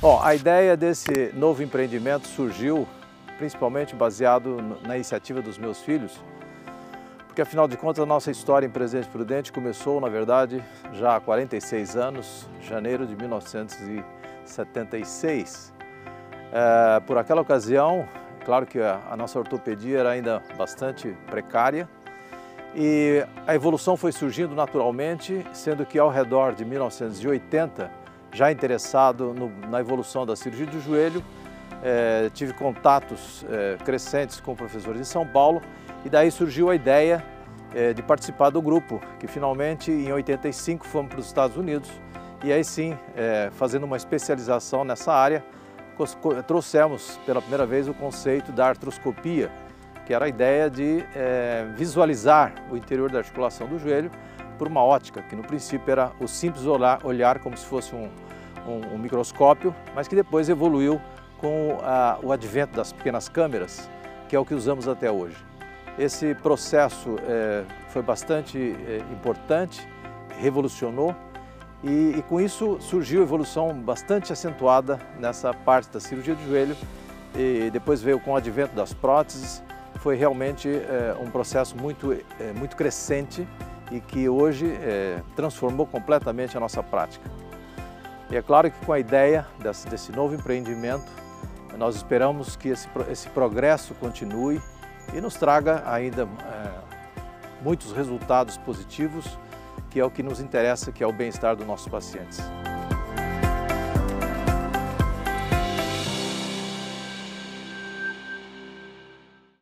Bom, a ideia desse novo empreendimento surgiu principalmente baseado na iniciativa dos meus filhos, porque afinal de contas a nossa história em Presidente Prudente começou, na verdade, já há 46 anos, janeiro de 1976. É, por aquela ocasião, claro que a, a nossa ortopedia era ainda bastante precária e a evolução foi surgindo naturalmente, sendo que ao redor de 1980, já interessado no, na evolução da cirurgia do joelho, é, tive contatos é, crescentes com professores em São Paulo e daí surgiu a ideia é, de participar do grupo, que finalmente em 85 fomos para os Estados Unidos e aí sim, fazendo uma especialização nessa área, trouxemos pela primeira vez o conceito da artroscopia, que era a ideia de visualizar o interior da articulação do joelho por uma ótica, que no princípio era o simples olhar, olhar como se fosse um, um, um microscópio, mas que depois evoluiu com a, o advento das pequenas câmeras, que é o que usamos até hoje. Esse processo é, foi bastante é, importante, revolucionou e, e, com isso surgiu evolução bastante acentuada nessa parte da cirurgia de joelho e depois veio com o advento das próteses, foi realmente é, um processo muito, é, muito crescente e que hoje é, transformou completamente a nossa prática. E é claro que com a ideia desse, desse novo empreendimento, nós esperamos que esse, esse progresso continue e nos traga ainda muitos resultados positivos, que é o que nos interessa, que é o bem-estar dos nossos pacientes.